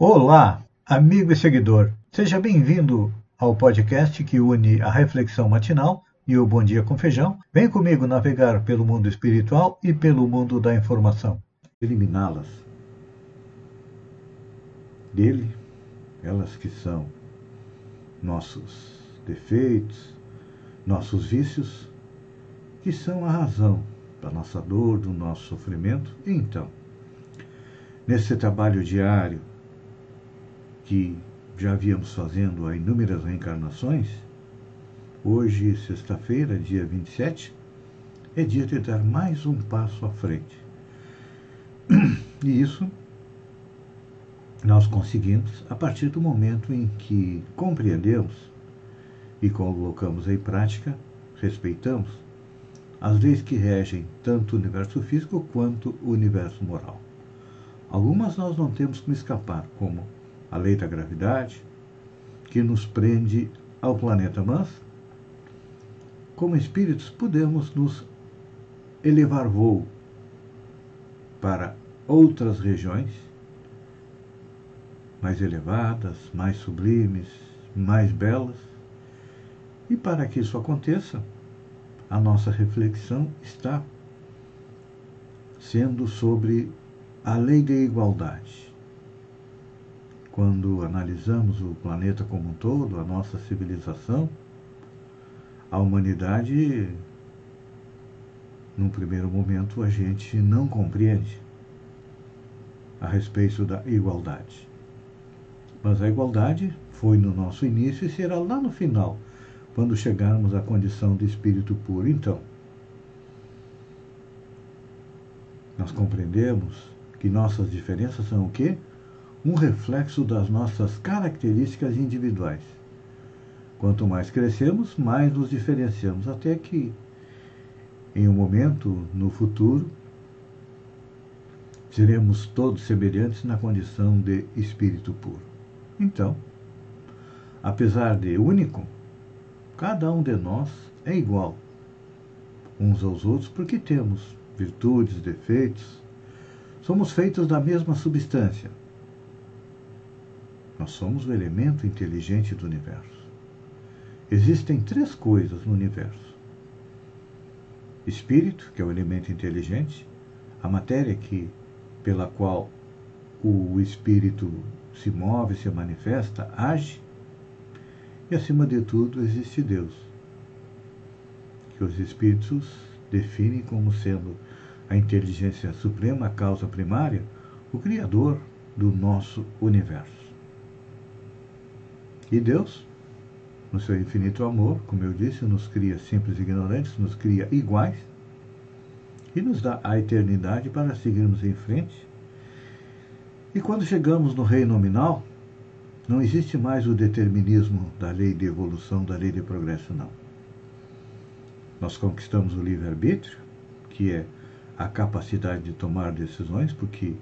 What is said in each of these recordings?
Olá, amigo e seguidor. Seja bem-vindo ao podcast que une a reflexão matinal e o Bom Dia com Feijão. Vem comigo navegar pelo mundo espiritual e pelo mundo da informação. Eliminá-las dele, elas que são nossos defeitos, nossos vícios, que são a razão da nossa dor, do nosso sofrimento. Então, nesse trabalho diário que já viemos fazendo há inúmeras reencarnações, hoje, sexta-feira, dia 27, é dia de dar mais um passo à frente. E isso nós conseguimos a partir do momento em que compreendemos e colocamos em prática, respeitamos as leis que regem tanto o universo físico quanto o universo moral. Algumas nós não temos como escapar, como a lei da gravidade, que nos prende ao planeta, mas, como espíritos, podemos nos elevar voo para outras regiões mais elevadas, mais sublimes, mais belas. E para que isso aconteça, a nossa reflexão está sendo sobre a lei da igualdade. Quando analisamos o planeta como um todo, a nossa civilização, a humanidade, num primeiro momento, a gente não compreende a respeito da igualdade. Mas a igualdade foi no nosso início e será lá no final quando chegarmos à condição de espírito puro. Então, nós compreendemos que nossas diferenças são o quê? Um reflexo das nossas características individuais. Quanto mais crescemos, mais nos diferenciamos, até que, em um momento no futuro, seremos todos semelhantes na condição de espírito puro. Então, apesar de único, Cada um de nós é igual uns aos outros porque temos virtudes, defeitos. Somos feitos da mesma substância. Nós somos o elemento inteligente do universo. Existem três coisas no universo: espírito, que é o elemento inteligente, a matéria que pela qual o espírito se move, se manifesta, age, e acima de tudo existe Deus, que os espíritos definem como sendo a inteligência suprema, a causa primária, o Criador do nosso universo. E Deus, no seu infinito amor, como eu disse, nos cria simples e ignorantes, nos cria iguais e nos dá a eternidade para seguirmos em frente. E quando chegamos no reino nominal, não existe mais o determinismo da lei de evolução, da lei de progresso, não. Nós conquistamos o livre-arbítrio, que é a capacidade de tomar decisões, porque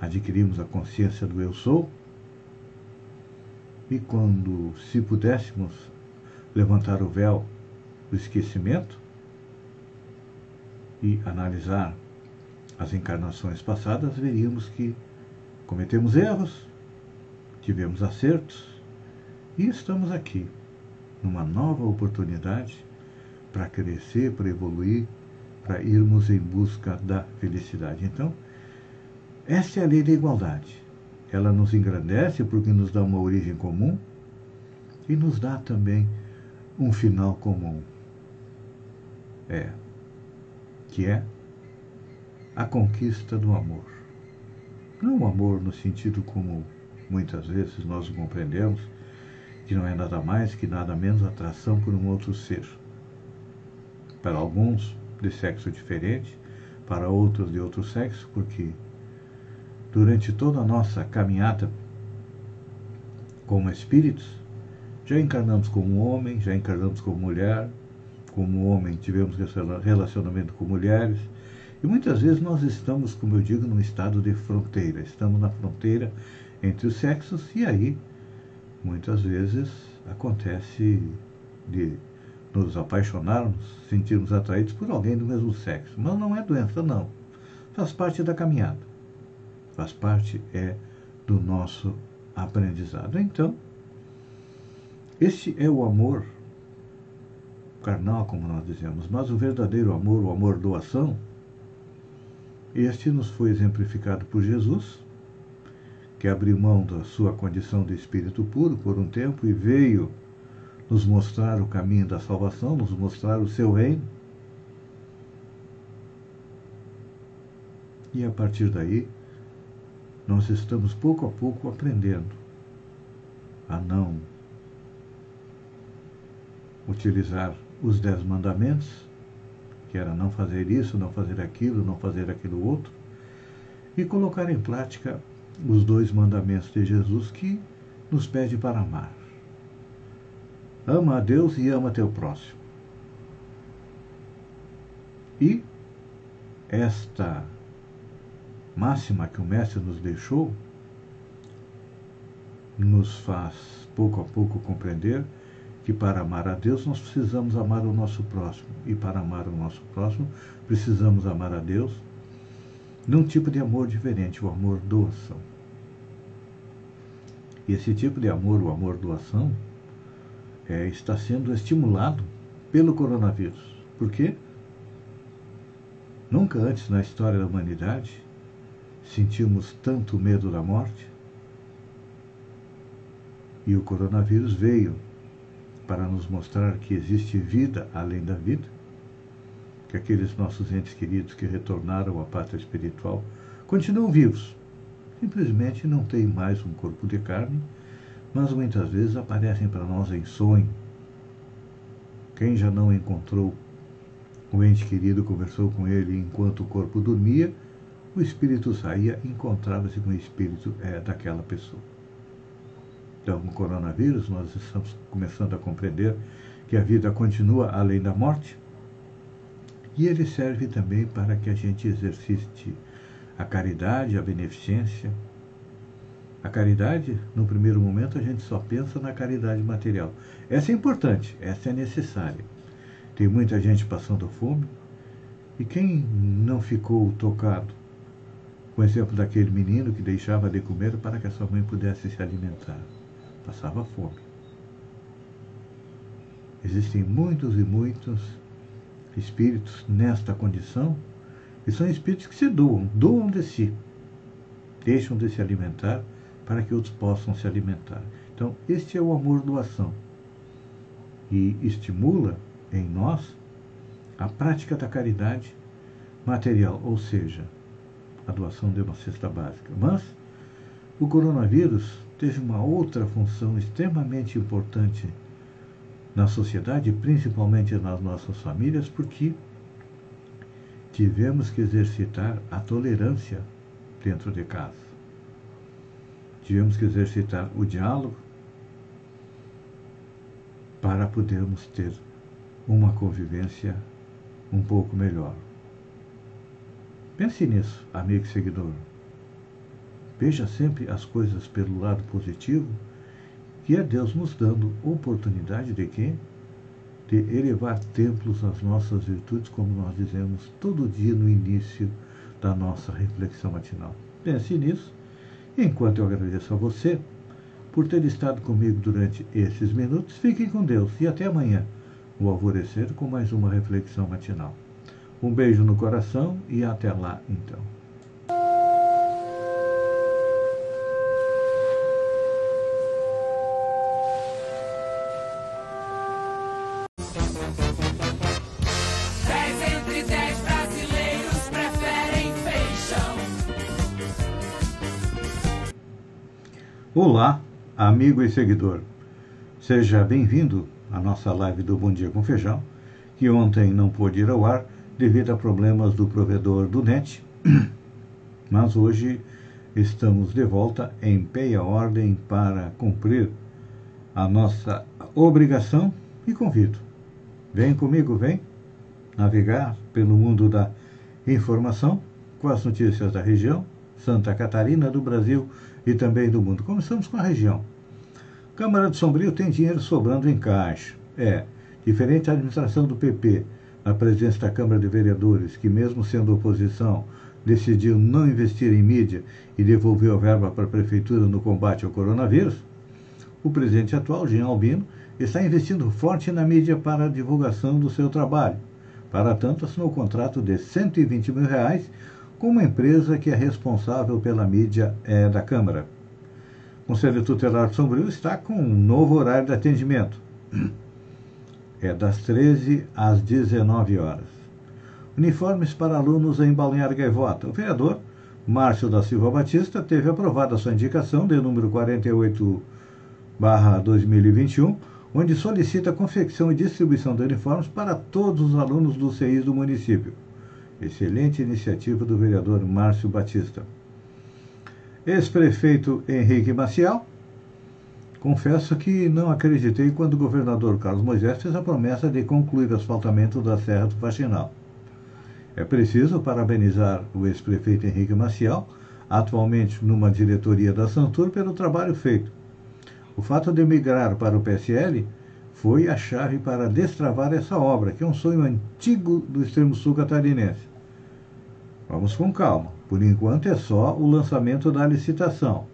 adquirimos a consciência do eu sou. E quando, se pudéssemos levantar o véu do esquecimento e analisar as encarnações passadas, veríamos que cometemos erros, tivemos acertos e estamos aqui numa nova oportunidade para crescer, para evoluir, para irmos em busca da felicidade. Então, essa é a lei da igualdade. Ela nos engrandece porque nos dá uma origem comum e nos dá também um final comum. É, que é a conquista do amor. Não o amor no sentido comum, muitas vezes nós compreendemos que não é nada mais que nada menos atração por um outro ser. Para alguns de sexo diferente, para outros de outro sexo, porque durante toda a nossa caminhada como espíritos, já encarnamos como homem, já encarnamos como mulher, como homem tivemos relacionamento com mulheres, e muitas vezes nós estamos, como eu digo, num estado de fronteira, estamos na fronteira entre os sexos, e aí muitas vezes acontece de nos apaixonarmos, sentirmos atraídos por alguém do mesmo sexo. Mas não é doença, não. Faz parte da caminhada. Faz parte é do nosso aprendizado. Então, este é o amor carnal, como nós dizemos, mas o verdadeiro amor, o amor doação, este nos foi exemplificado por Jesus, que abriu mão da sua condição de espírito puro por um tempo e veio nos mostrar o caminho da salvação, nos mostrar o seu reino. E a partir daí, nós estamos pouco a pouco aprendendo a não utilizar os dez mandamentos, que era não fazer isso, não fazer aquilo, não fazer aquilo outro, e colocar em prática os dois mandamentos de Jesus que nos pede para amar. Ama a Deus e ama teu próximo. E esta máxima que o Mestre nos deixou nos faz pouco a pouco compreender que para amar a Deus nós precisamos amar o nosso próximo. E para amar o nosso próximo, precisamos amar a Deus num tipo de amor diferente, o amor doação. E esse tipo de amor, o amor doação, é, está sendo estimulado pelo coronavírus. Por quê? Nunca antes na história da humanidade sentimos tanto medo da morte. E o coronavírus veio para nos mostrar que existe vida além da vida, que aqueles nossos entes queridos que retornaram à pátria espiritual continuam vivos. Simplesmente não têm mais um corpo de carne mas muitas vezes aparecem para nós em sonho. Quem já não encontrou o ente querido, conversou com ele enquanto o corpo dormia, o espírito saía e encontrava-se com o espírito é, daquela pessoa. Então, com o coronavírus, nós estamos começando a compreender que a vida continua além da morte e ele serve também para que a gente exercite a caridade, a beneficência, a caridade, no primeiro momento, a gente só pensa na caridade material. Essa é importante, essa é necessária. Tem muita gente passando fome. E quem não ficou tocado com o exemplo daquele menino que deixava de comer para que a sua mãe pudesse se alimentar? Passava fome. Existem muitos e muitos espíritos nesta condição, e são espíritos que se doam, doam de si, deixam de se alimentar para que outros possam se alimentar. Então, este é o amor doação. E estimula em nós a prática da caridade material, ou seja, a doação de uma cesta básica. Mas o coronavírus teve uma outra função extremamente importante na sociedade, principalmente nas nossas famílias, porque tivemos que exercitar a tolerância dentro de casa tivemos que exercitar o diálogo para podermos ter uma convivência um pouco melhor. Pense nisso, amigo e seguidor. Veja sempre as coisas pelo lado positivo, que é Deus nos dando oportunidade de quê? De elevar templos às nossas virtudes, como nós dizemos todo dia no início da nossa reflexão matinal. Pense nisso Enquanto eu agradeço a você por ter estado comigo durante esses minutos, fiquem com Deus e até amanhã, o alvorecer, com mais uma reflexão matinal. Um beijo no coração e até lá então. Olá, amigo e seguidor. Seja bem-vindo à nossa live do Bom Dia com Feijão, que ontem não pôde ir ao ar devido a problemas do provedor do NET, mas hoje estamos de volta em pé e a ordem para cumprir a nossa obrigação e convido. Vem comigo, vem navegar pelo mundo da informação com as notícias da região, Santa Catarina, do Brasil e também do mundo. Começamos com a região. Câmara de Sombrio tem dinheiro sobrando em caixa. É, diferente da administração do PP, na presidência da Câmara de Vereadores, que mesmo sendo oposição, decidiu não investir em mídia e devolveu a verba para a prefeitura no combate ao coronavírus, o presidente atual, Jean Albino, está investindo forte na mídia para a divulgação do seu trabalho. Para tanto, assinou um contrato de 120 mil reais com uma empresa que é responsável pela mídia é, da Câmara. O Conselho Tutelar de Sombrio está com um novo horário de atendimento. É das 13 às 19 horas. Uniformes para alunos em Balneário Gaivota. O vereador Márcio da Silva Batista teve aprovada sua indicação de número 48 2021 onde solicita a confecção e distribuição de uniformes para todos os alunos dos CIs do município. Excelente iniciativa do vereador Márcio Batista. Ex-prefeito Henrique Maciel. Confesso que não acreditei quando o governador Carlos Moisés fez a promessa de concluir o asfaltamento da Serra do Faxinal. É preciso parabenizar o ex-prefeito Henrique Maciel, atualmente numa diretoria da Santur, pelo trabalho feito o fato de migrar para o PSL foi a chave para destravar essa obra, que é um sonho antigo do extremo sul catarinense. Vamos com calma. Por enquanto é só o lançamento da licitação.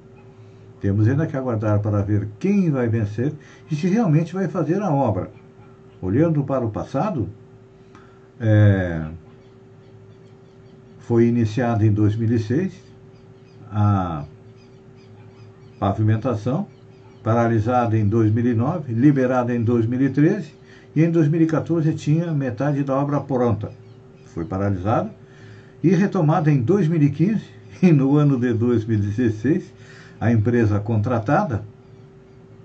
Temos ainda que aguardar para ver quem vai vencer e se realmente vai fazer a obra. Olhando para o passado, é, foi iniciada em 2006 a pavimentação paralisada em 2009, liberada em 2013 e em 2014 tinha metade da obra pronta. Foi paralisada e retomada em 2015 e no ano de 2016 a empresa contratada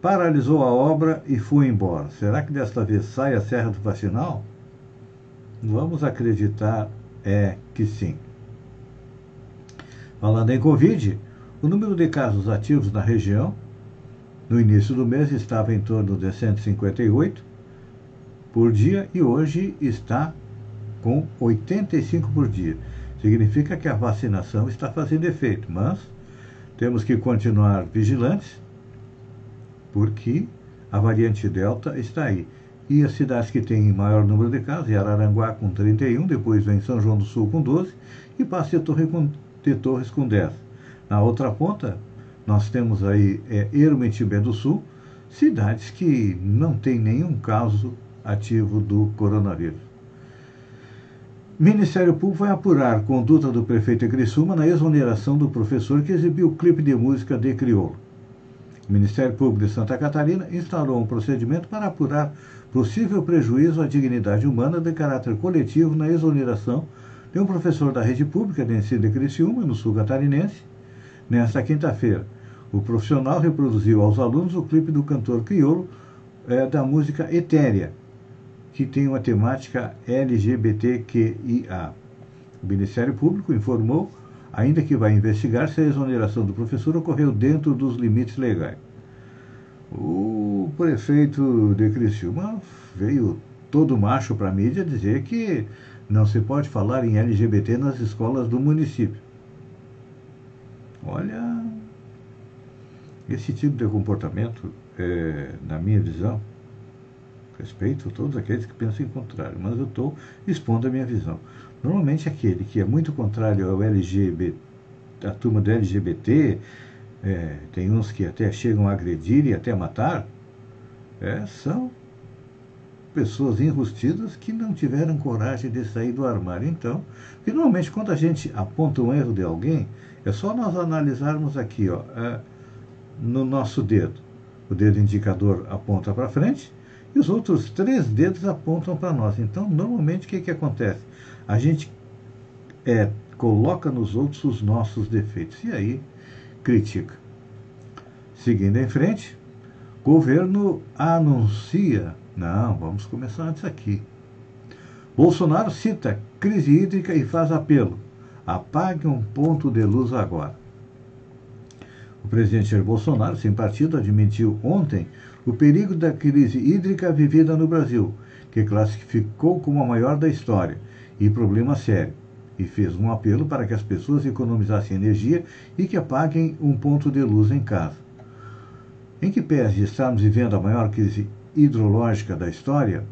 paralisou a obra e foi embora. Será que desta vez sai a Serra do Faxinal? Vamos acreditar é que sim. Falando em Covid, o número de casos ativos na região no início do mês estava em torno de 158 por dia e hoje está com 85 por dia. Significa que a vacinação está fazendo efeito, mas temos que continuar vigilantes porque a variante Delta está aí. E as cidades que têm maior número de casos, é Araranguá com 31, depois vem São João do Sul com 12 e Passo de, Torre de Torres com 10. Na outra ponta, nós temos aí é, Ermitibé do Sul, cidades que não têm nenhum caso ativo do coronavírus. Ministério Público vai apurar conduta do prefeito Criciúma na exoneração do professor que exibiu o clipe de música de crioulo. O Ministério Público de Santa Catarina instalou um procedimento para apurar possível prejuízo à dignidade humana de caráter coletivo na exoneração de um professor da rede pública de ensino de Criciúma, no sul catarinense, nesta quinta-feira o profissional reproduziu aos alunos o clipe do cantor crioulo é, da música Etérea, que tem uma temática LGBTQIA. O Ministério Público informou ainda que vai investigar se a exoneração do professor ocorreu dentro dos limites legais. O prefeito de Criciúma veio todo macho para a mídia dizer que não se pode falar em LGBT nas escolas do município. Olha, esse tipo de comportamento, é, na minha visão, respeito todos aqueles que pensam em contrário, mas eu estou expondo a minha visão. Normalmente aquele que é muito contrário ao LGBT, a turma do LGBT, é, tem uns que até chegam a agredir e até matar, é, são pessoas enrustidas que não tiveram coragem de sair do armário. Então, finalmente, quando a gente aponta um erro de alguém, é só nós analisarmos aqui, ó, é, no nosso dedo. O dedo indicador aponta para frente e os outros três dedos apontam para nós. Então, normalmente, o que, que acontece? A gente é, coloca nos outros os nossos defeitos e aí critica. Seguindo em frente, governo anuncia. Não, vamos começar antes aqui. Bolsonaro cita crise hídrica e faz apelo. Apague um ponto de luz agora. O presidente Jair Bolsonaro, sem partido, admitiu ontem o perigo da crise hídrica vivida no Brasil, que classificou como a maior da história e problema sério, e fez um apelo para que as pessoas economizassem energia e que apaguem um ponto de luz em casa. Em que pese estarmos vivendo a maior crise hidrológica da história,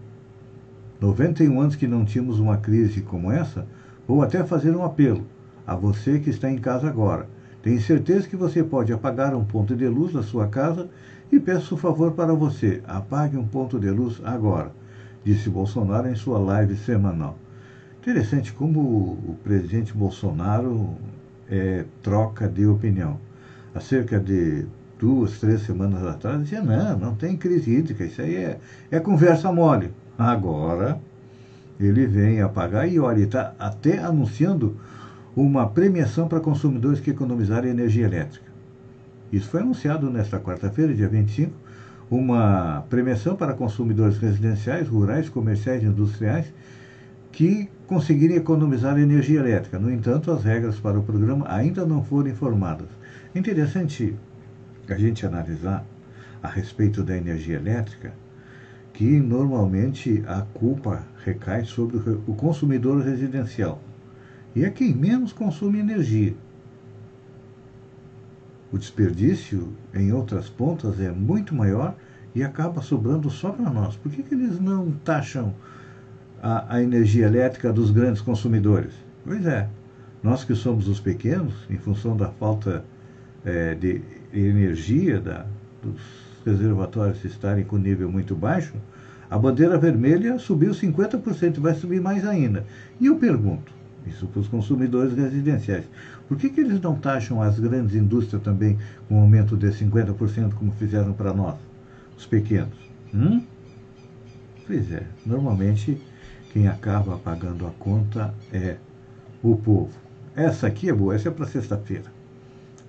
91 anos que não tínhamos uma crise como essa, vou até fazer um apelo a você que está em casa agora. Tenho certeza que você pode apagar um ponto de luz na sua casa e peço um favor para você: apague um ponto de luz agora, disse Bolsonaro em sua live semanal. Interessante como o presidente Bolsonaro é, troca de opinião. Há cerca de duas, três semanas atrás, dizia: não, não tem crise hídrica, isso aí é, é conversa mole. Agora ele vem apagar e olha, está até anunciando uma premiação para consumidores que economizarem energia elétrica. Isso foi anunciado nesta quarta-feira, dia 25, uma premiação para consumidores residenciais, rurais, comerciais e industriais que conseguirem economizar energia elétrica. No entanto, as regras para o programa ainda não foram informadas. É interessante a gente analisar a respeito da energia elétrica que normalmente a culpa recai sobre o consumidor residencial. E é quem menos consome energia. O desperdício em outras pontas é muito maior e acaba sobrando só para nós. Por que, que eles não taxam a, a, energia elétrica dos grandes consumidores? Pois é, nós que somos os pequenos, em função da falta é, de energia da, dos reservatórios estarem com nível muito baixo, a bandeira vermelha subiu 50% e vai subir mais ainda. E eu pergunto, isso para os consumidores residenciais, por que, que eles não taxam as grandes indústrias também com um aumento de 50% como fizeram para nós, os pequenos? Hum? Pois é, normalmente quem acaba pagando a conta é o povo. Essa aqui é boa, essa é para sexta-feira.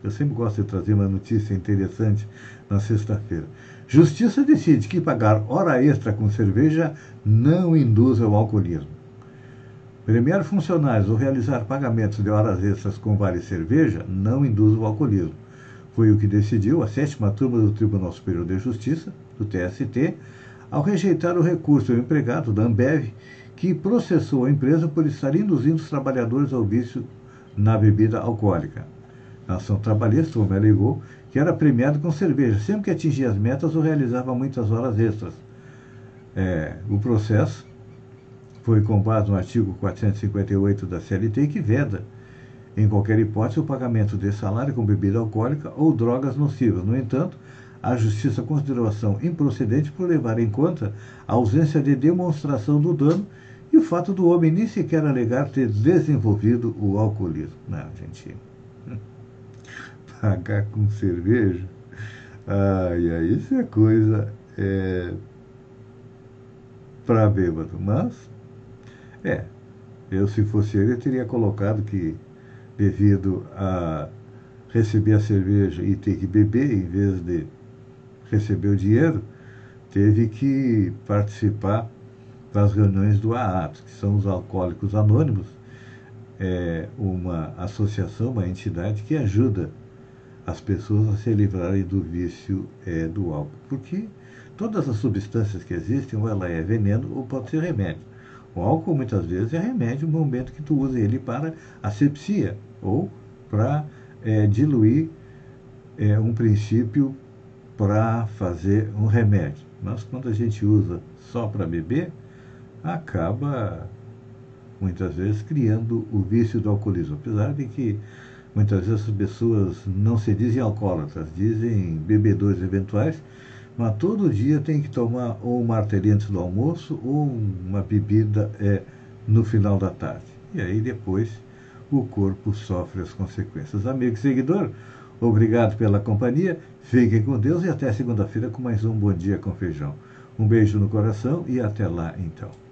Eu sempre gosto de trazer uma notícia interessante na sexta-feira. Justiça decide que pagar hora extra com cerveja não induz ao alcoolismo. Premiar funcionários ou realizar pagamentos de horas extras com vale cerveja não induz ao alcoolismo. Foi o que decidiu a sétima turma do Tribunal Superior de Justiça, do TST, ao rejeitar o recurso do empregado da Ambev, que processou a empresa por estar induzindo os trabalhadores ao vício na bebida alcoólica na ação trabalhista, como alegou, que era premiado com cerveja, sempre que atingia as metas ou realizava muitas horas extras. É, o processo foi com base no artigo 458 da CLT, que veda, em qualquer hipótese, o pagamento de salário com bebida alcoólica ou drogas nocivas. No entanto, a Justiça considerou a ação improcedente por levar em conta a ausência de demonstração do dano e o fato do homem nem sequer alegar ter desenvolvido o alcoolismo. Não, gente pagar com cerveja. Ai, ai, isso é coisa é, para bêbado. Mas, é, eu se fosse ele, eu teria colocado que, devido a receber a cerveja e ter que beber, em vez de receber o dinheiro, teve que participar das reuniões do AAPS, que são os Alcoólicos Anônimos, é uma associação, uma entidade que ajuda as pessoas a se livrarem do vício é, do álcool. Porque todas as substâncias que existem, ou ela é veneno ou pode ser remédio. O álcool muitas vezes é remédio no momento que tu usa ele para asepsia ou para é, diluir é, um princípio para fazer um remédio. Mas quando a gente usa só para beber, acaba muitas vezes criando o vício do alcoolismo. Apesar de que Muitas vezes as pessoas não se dizem alcoólatras, dizem bebedores eventuais, mas todo dia tem que tomar ou um martelinho antes do almoço ou uma bebida é, no final da tarde. E aí depois o corpo sofre as consequências. Amigo e seguidor, obrigado pela companhia, fiquem com Deus e até segunda-feira com mais um Bom Dia com Feijão. Um beijo no coração e até lá então.